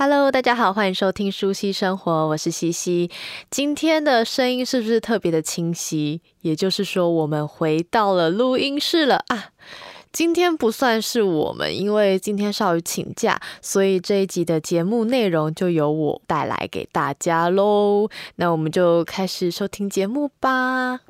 Hello，大家好，欢迎收听舒希生活，我是西西。今天的声音是不是特别的清晰？也就是说，我们回到了录音室了啊。今天不算是我们，因为今天少宇请假，所以这一集的节目内容就由我带来给大家喽。那我们就开始收听节目吧。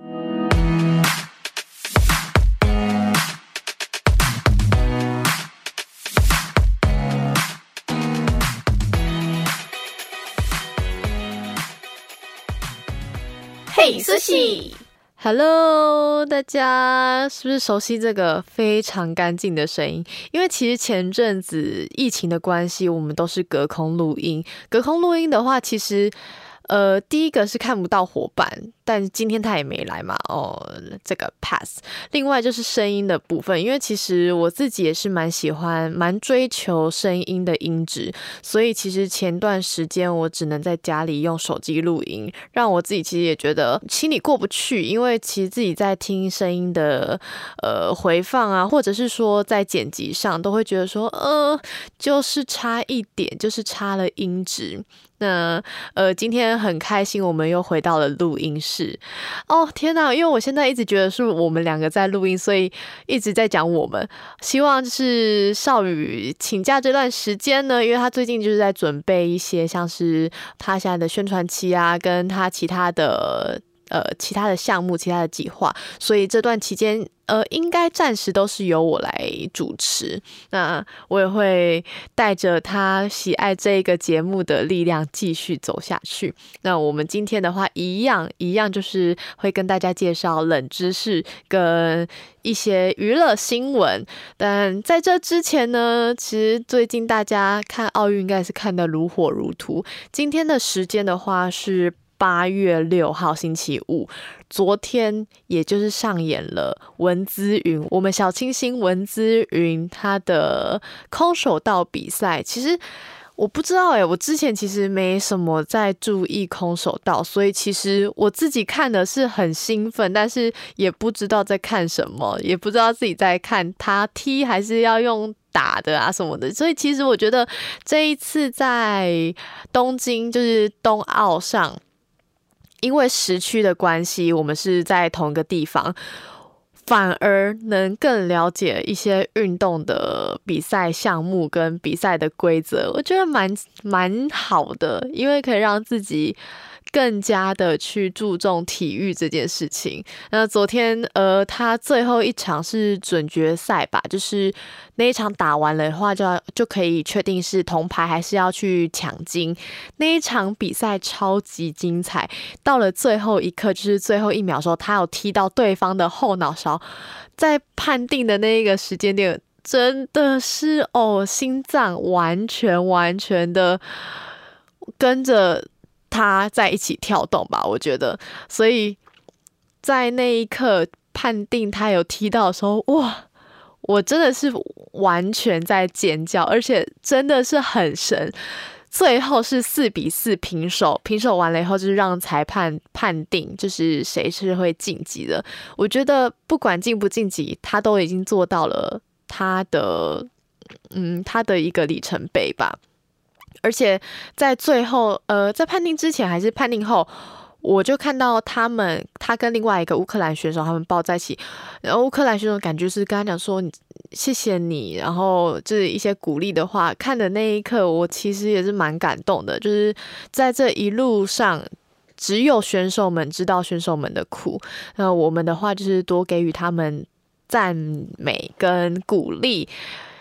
嘿，苏西，Hello，大家是不是熟悉这个非常干净的声音？因为其实前阵子疫情的关系，我们都是隔空录音。隔空录音的话，其实。呃，第一个是看不到伙伴，但今天他也没来嘛，哦，这个 pass。另外就是声音的部分，因为其实我自己也是蛮喜欢、蛮追求声音的音质，所以其实前段时间我只能在家里用手机录音，让我自己其实也觉得心里过不去，因为其实自己在听声音的呃回放啊，或者是说在剪辑上，都会觉得说，呃，就是差一点，就是差了音质。那呃，今天很开心，我们又回到了录音室。哦，天哪！因为我现在一直觉得是我们两个在录音，所以一直在讲我们。希望就是少宇请假这段时间呢，因为他最近就是在准备一些像是他现在的宣传期啊，跟他其他的。呃，其他的项目，其他的计划，所以这段期间，呃，应该暂时都是由我来主持。那我也会带着他喜爱这个节目的力量继续走下去。那我们今天的话，一样一样，就是会跟大家介绍冷知识跟一些娱乐新闻。但在这之前呢，其实最近大家看奥运应该是看得如火如荼。今天的时间的话是。八月六号星期五，昨天也就是上演了文姿云，我们小清新文姿云她的空手道比赛。其实我不知道诶、欸，我之前其实没什么在注意空手道，所以其实我自己看的是很兴奋，但是也不知道在看什么，也不知道自己在看他踢还是要用打的啊什么的。所以其实我觉得这一次在东京就是冬奥上。因为时区的关系，我们是在同一个地方，反而能更了解一些运动的比赛项目跟比赛的规则，我觉得蛮蛮好的，因为可以让自己。更加的去注重体育这件事情。那昨天，呃，他最后一场是准决赛吧，就是那一场打完了的话，就要就可以确定是铜牌还是要去抢金。那一场比赛超级精彩，到了最后一刻，就是最后一秒的时候，他有踢到对方的后脑勺，在判定的那一个时间点，真的是哦，心脏完全完全的跟着。他在一起跳动吧，我觉得，所以在那一刻判定他有踢到的时候，哇，我真的是完全在尖叫，而且真的是很神。最后是四比四平手，平手完了以后就是让裁判判定，就是谁是会晋级的。我觉得不管晋不晋级，他都已经做到了他的，嗯，他的一个里程碑吧。而且在最后，呃，在判定之前还是判定后，我就看到他们，他跟另外一个乌克兰选手他们抱在一起，然后乌克兰选手感觉是跟他讲说：“谢谢你。”然后就是一些鼓励的话。看的那一刻，我其实也是蛮感动的。就是在这一路上，只有选手们知道选手们的苦，那我们的话就是多给予他们赞美跟鼓励。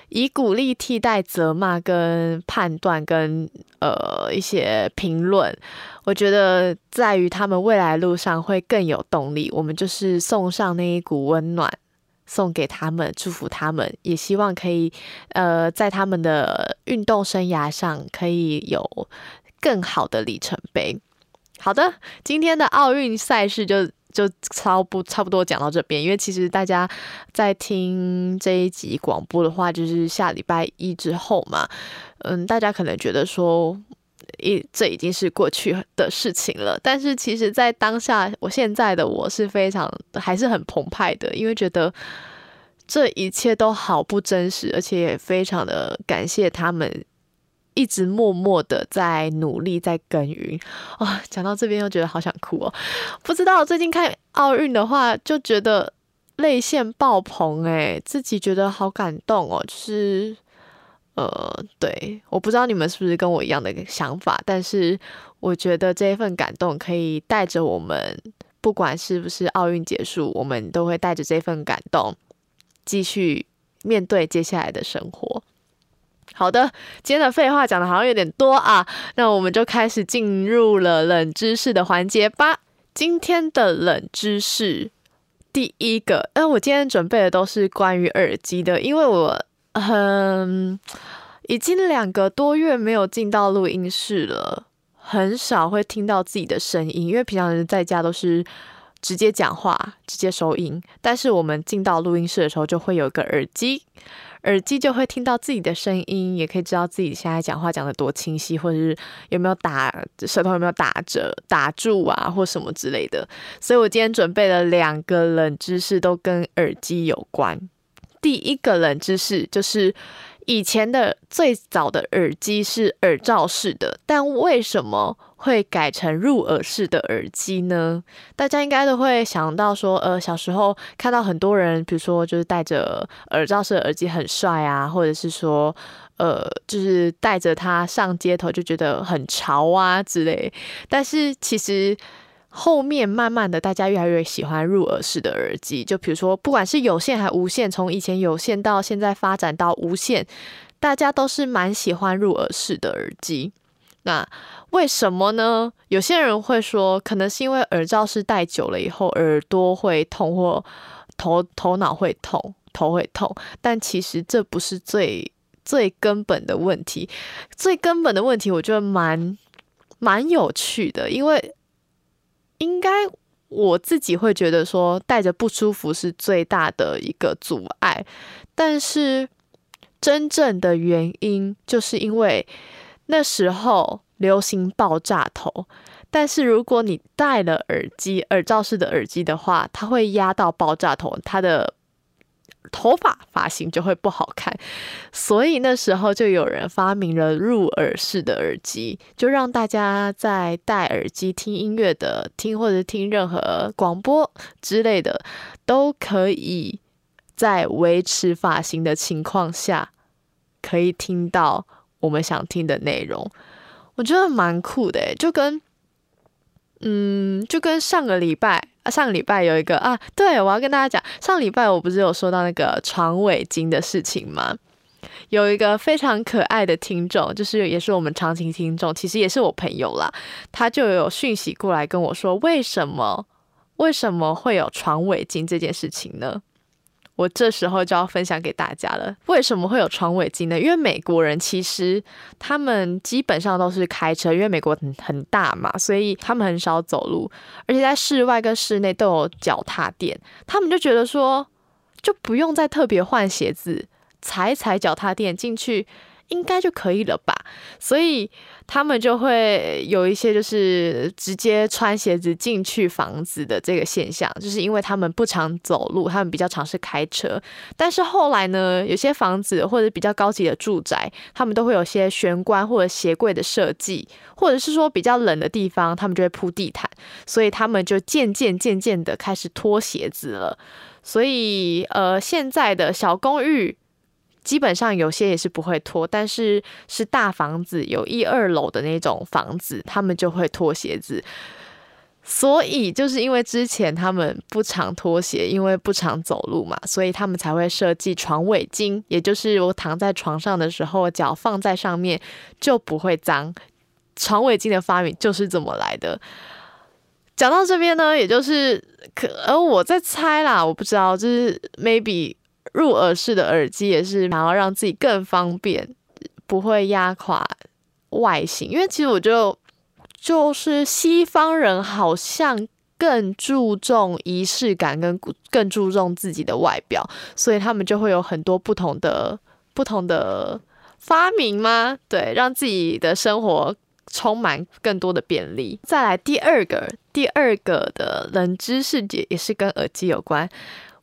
以鼓励替代责骂跟判断跟呃一些评论，我觉得在于他们未来路上会更有动力。我们就是送上那一股温暖，送给他们，祝福他们，也希望可以呃在他们的运动生涯上可以有更好的里程碑。好的，今天的奥运赛事就。就差不差不多讲到这边，因为其实大家在听这一集广播的话，就是下礼拜一之后嘛，嗯，大家可能觉得说，一这已经是过去的事情了。但是其实，在当下，我现在的我是非常还是很澎湃的，因为觉得这一切都好不真实，而且也非常的感谢他们一直默默的在努力，在耕耘。哇、讲到这边又觉得好想哭哦。不知道最近看奥运的话，就觉得泪腺爆棚诶，自己觉得好感动哦。就是呃，对，我不知道你们是不是跟我一样的想法，但是我觉得这一份感动可以带着我们，不管是不是奥运结束，我们都会带着这份感动继续面对接下来的生活。好的，今天的废话讲的好像有点多啊，那我们就开始进入了冷知识的环节吧。今天的冷知识第一个，嗯，我今天准备的都是关于耳机的，因为我很已经两个多月没有进到录音室了，很少会听到自己的声音，因为平常人在家都是直接讲话、直接收音，但是我们进到录音室的时候就会有一个耳机。耳机就会听到自己的声音，也可以知道自己现在讲话讲得多清晰，或者是有没有打舌头有没有打着打住啊，或什么之类的。所以我今天准备了两个冷知识，都跟耳机有关。第一个冷知识就是，以前的最早的耳机是耳罩式的，但为什么会改成入耳式的耳机呢？大家应该都会想到说，呃，小时候看到很多人，比如说就是戴着耳罩式耳机很帅啊，或者是说，呃，就是带着它上街头就觉得很潮啊之类。但是其实后面慢慢的，大家越来越喜欢入耳式的耳机，就比如说不管是有线还无线，从以前有线到现在发展到无线，大家都是蛮喜欢入耳式的耳机。那为什么呢？有些人会说，可能是因为耳罩是戴久了以后，耳朵会痛或头头脑会痛，头会痛。但其实这不是最最根本的问题。最根本的问题，我觉得蛮蛮有趣的，因为应该我自己会觉得说，戴着不舒服是最大的一个阻碍。但是真正的原因，就是因为。那时候流行爆炸头，但是如果你戴了耳机，耳罩式的耳机的话，它会压到爆炸头，它的头发发型就会不好看。所以那时候就有人发明了入耳式的耳机，就让大家在戴耳机听音乐的听，或者听任何广播之类的，都可以在维持发型的情况下，可以听到。我们想听的内容，我觉得蛮酷的，就跟，嗯，就跟上个礼拜，上个礼拜有一个啊，对，我要跟大家讲，上礼拜我不是有说到那个床尾巾的事情吗？有一个非常可爱的听众，就是也是我们长情听众，其实也是我朋友啦，他就有讯息过来跟我说，为什么为什么会有床尾巾这件事情呢？我这时候就要分享给大家了。为什么会有床尾巾呢？因为美国人其实他们基本上都是开车，因为美国很很大嘛，所以他们很少走路，而且在室外跟室内都有脚踏垫。他们就觉得说，就不用再特别换鞋子，踩踩脚踏垫进去。应该就可以了吧，所以他们就会有一些就是直接穿鞋子进去房子的这个现象，就是因为他们不常走路，他们比较常是开车。但是后来呢，有些房子或者比较高级的住宅，他们都会有些玄关或者鞋柜的设计，或者是说比较冷的地方，他们就会铺地毯，所以他们就渐渐渐渐的开始脱鞋子了。所以呃，现在的小公寓。基本上有些也是不会脱，但是是大房子有一二楼的那种房子，他们就会脱鞋子。所以就是因为之前他们不常脱鞋，因为不常走路嘛，所以他们才会设计床尾巾，也就是我躺在床上的时候，脚放在上面就不会脏。床尾巾的发明就是这么来的。讲到这边呢，也就是可，而我在猜啦，我不知道，就是 maybe。入耳式的耳机也是想要让自己更方便，不会压垮外形。因为其实我觉得，就是西方人好像更注重仪式感，跟更注重自己的外表，所以他们就会有很多不同的不同的发明吗？对，让自己的生活充满更多的便利。再来第二个，第二个的冷知识也也是跟耳机有关。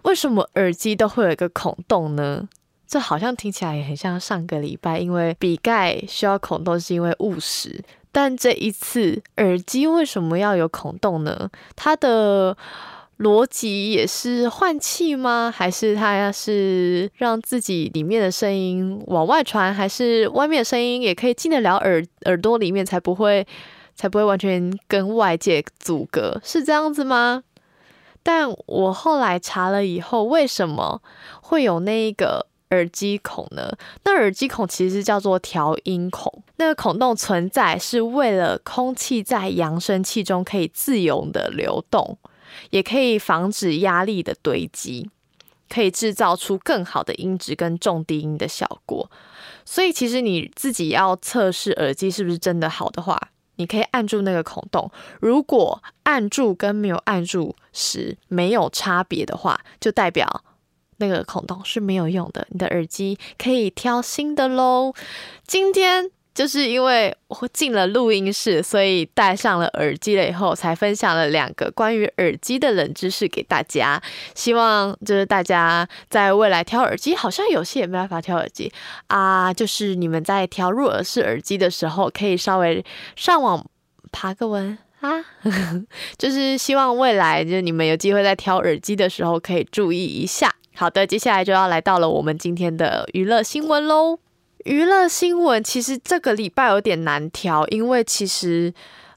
为什么耳机都会有一个孔洞呢？这好像听起来也很像上个礼拜，因为笔盖需要孔洞是因为误食，但这一次耳机为什么要有孔洞呢？它的逻辑也是换气吗？还是它是让自己里面的声音往外传？还是外面的声音也可以进得了耳耳朵里面，才不会才不会完全跟外界阻隔？是这样子吗？但我后来查了以后，为什么会有那一个耳机孔呢？那耳机孔其实叫做调音孔，那个孔洞存在是为了空气在扬声器中可以自由的流动。也可以防止压力的堆积，可以制造出更好的音质跟重低音的效果。所以，其实你自己要测试耳机是不是真的好的话，你可以按住那个孔洞。如果按住跟没有按住时没有差别的话，就代表那个孔洞是没有用的。你的耳机可以挑新的喽。今天。就是因为我进了录音室，所以戴上了耳机了以后，才分享了两个关于耳机的冷知识给大家。希望就是大家在未来挑耳机，好像有些也没办法挑耳机啊。就是你们在挑入耳式耳机的时候，可以稍微上网爬个文啊。就是希望未来就是你们有机会在挑耳机的时候，可以注意一下。好的，接下来就要来到了我们今天的娱乐新闻喽。娱乐新闻其实这个礼拜有点难调，因为其实，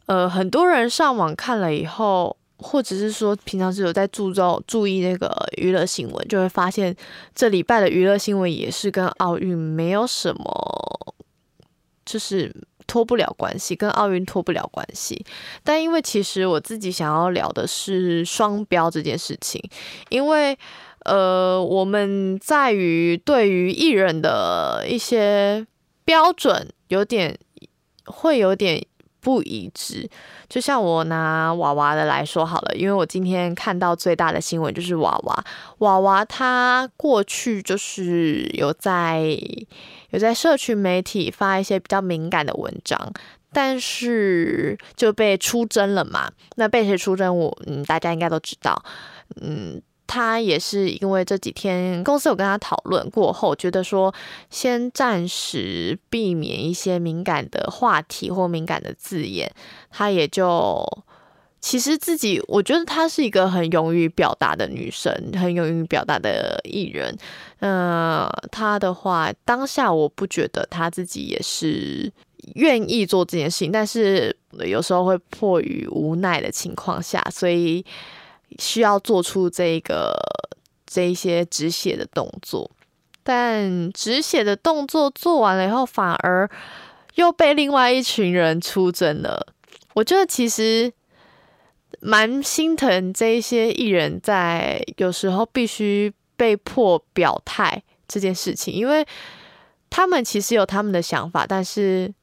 呃，很多人上网看了以后，或者是说平常是有在注重注意那个娱乐新闻，就会发现这礼拜的娱乐新闻也是跟奥运没有什么，就是脱不了关系，跟奥运脱不了关系。但因为其实我自己想要聊的是双标这件事情，因为。呃，我们在于对于艺人的一些标准有点会有点不一致。就像我拿娃娃的来说好了，因为我今天看到最大的新闻就是娃娃，娃娃他过去就是有在有在社群媒体发一些比较敏感的文章，但是就被出征了嘛。那被谁出征？我嗯，大家应该都知道，嗯。他也是因为这几天公司有跟他讨论过后，觉得说先暂时避免一些敏感的话题或敏感的字眼，他也就其实自己，我觉得她是一个很勇于表达的女生，很勇于表达的艺人。嗯、她的话当下我不觉得她自己也是愿意做这件事情，但是有时候会迫于无奈的情况下，所以。需要做出这个这一些止血的动作，但止血的动作做完了以后，反而又被另外一群人出征了。我觉得其实蛮心疼这一些艺人，在有时候必须被迫表态这件事情，因为他们其实有他们的想法，但是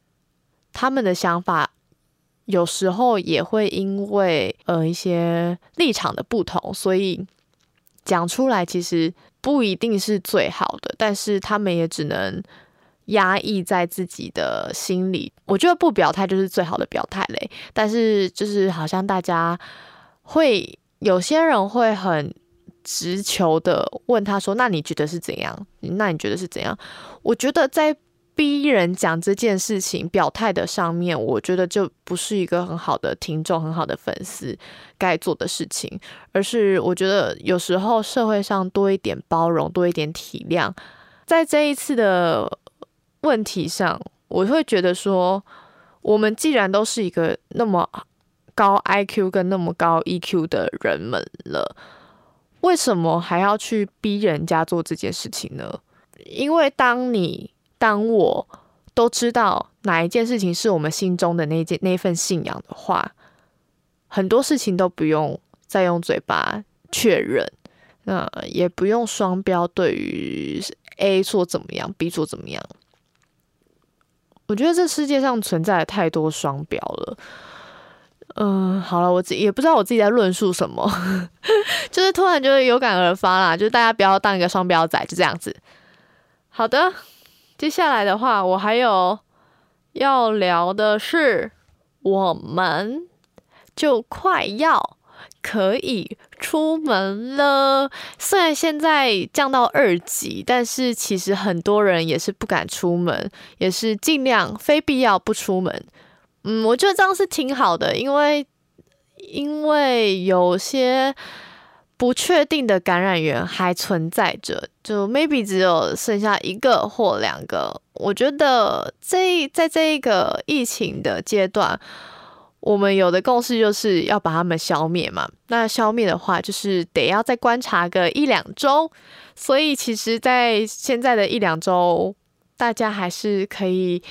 他们的想法。有时候也会因为呃一些立场的不同，所以讲出来其实不一定是最好的，但是他们也只能压抑在自己的心里。我觉得不表态就是最好的表态嘞。但是就是好像大家会有些人会很直球的问他说：“那你觉得是怎样？那你觉得是怎样？”我觉得在。逼人讲这件事情表态的上面，我觉得就不是一个很好的听众、很好的粉丝该做的事情，而是我觉得有时候社会上多一点包容、多一点体谅，在这一次的问题上，我会觉得说，我们既然都是一个那么高 IQ 跟那么高 EQ 的人们了，为什么还要去逼人家做这件事情呢？因为当你当我都知道哪一件事情是我们心中的那件那份信仰的话，很多事情都不用再用嘴巴确认，那也不用双标，对于 A 说怎么样，B 说怎么样。我觉得这世界上存在太多双标了。嗯，好了，我自己也不知道我自己在论述什么，就是突然觉得有感而发啦，就是大家不要当一个双标仔，就这样子。好的。接下来的话，我还有要聊的是，我们就快要可以出门了。虽然现在降到二级，但是其实很多人也是不敢出门，也是尽量非必要不出门。嗯，我觉得这样是挺好的，因为因为有些不确定的感染源还存在着，就 maybe 只有剩下一个或两个。我觉得这在这一个疫情的阶段，我们有的共识就是要把他们消灭嘛。那消灭的话，就是得要再观察个一两周。所以其实，在现在的一两周，大家还是可以。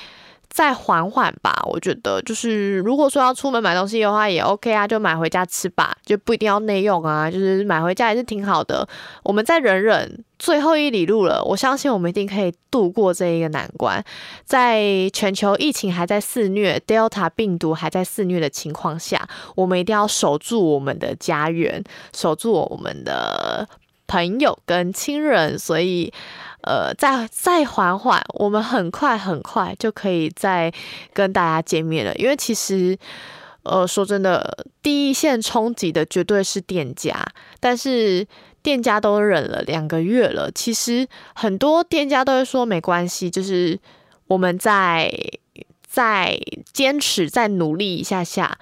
再缓缓吧，我觉得就是如果说要出门买东西的话也 OK 啊，就买回家吃吧，就不一定要内用啊，就是买回家也是挺好的。我们再忍忍，最后一里路了，我相信我们一定可以度过这一个难关。在全球疫情还在肆虐，Delta 病毒还在肆虐的情况下，我们一定要守住我们的家园，守住我们的朋友跟亲人，所以。呃，再再缓缓，我们很快很快就可以再跟大家见面了。因为其实，呃，说真的，第一线冲击的绝对是店家，但是店家都忍了两个月了。其实很多店家都会说没关系，就是我们再再坚持、再努力一下下，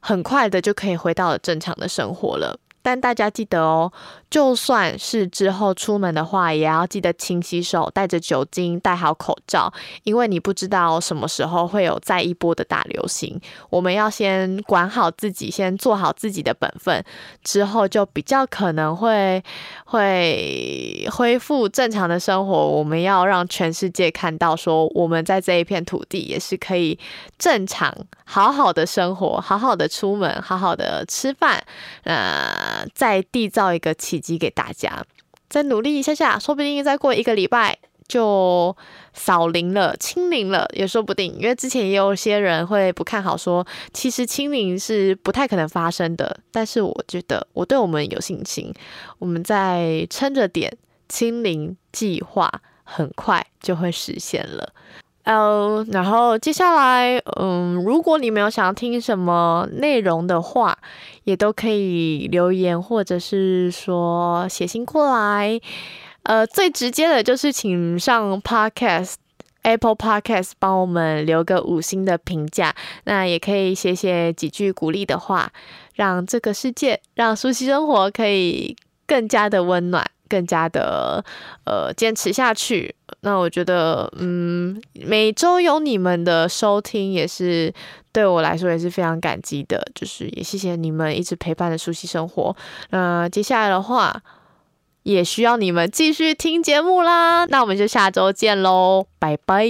很快的就可以回到正常的生活了。但大家记得哦。就算是之后出门的话，也要记得勤洗手，带着酒精，戴好口罩，因为你不知道什么时候会有再一波的大流行。我们要先管好自己，先做好自己的本分，之后就比较可能会会恢复正常的生活。我们要让全世界看到，说我们在这一片土地也是可以正常好好的生活，好好的出门，好好的吃饭，呃，再缔造一个奇给给大家，再努力一下下，说不定再过一个礼拜就扫零了、清零了，也说不定。因为之前也有些人会不看好，说其实清零是不太可能发生的。但是我觉得我对我们有信心，我们再撑着点，清零计划很快就会实现了。呃，然后接下来，嗯，如果你们有想要听什么内容的话，也都可以留言，或者是说写信过来。呃，最直接的就是请上 Podcast Apple Podcast 帮我们留个五星的评价，那也可以写写几句鼓励的话，让这个世界，让熟悉生活可以更加的温暖。更加的呃坚持下去，那我觉得嗯，每周有你们的收听也是对我来说也是非常感激的，就是也谢谢你们一直陪伴的熟悉生活。那接下来的话也需要你们继续听节目啦，那我们就下周见喽，拜拜。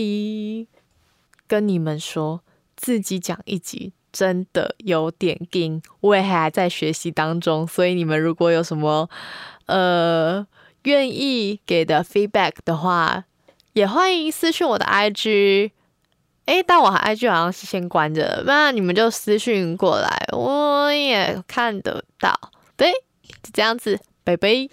跟你们说，自己讲一集真的有点紧，我也还在学习当中，所以你们如果有什么呃。愿意给的 feedback 的话，也欢迎私信我的 IG。诶，但我 IG 好像是先关着，那你们就私信过来，我也看得到。对，就这样子，拜拜。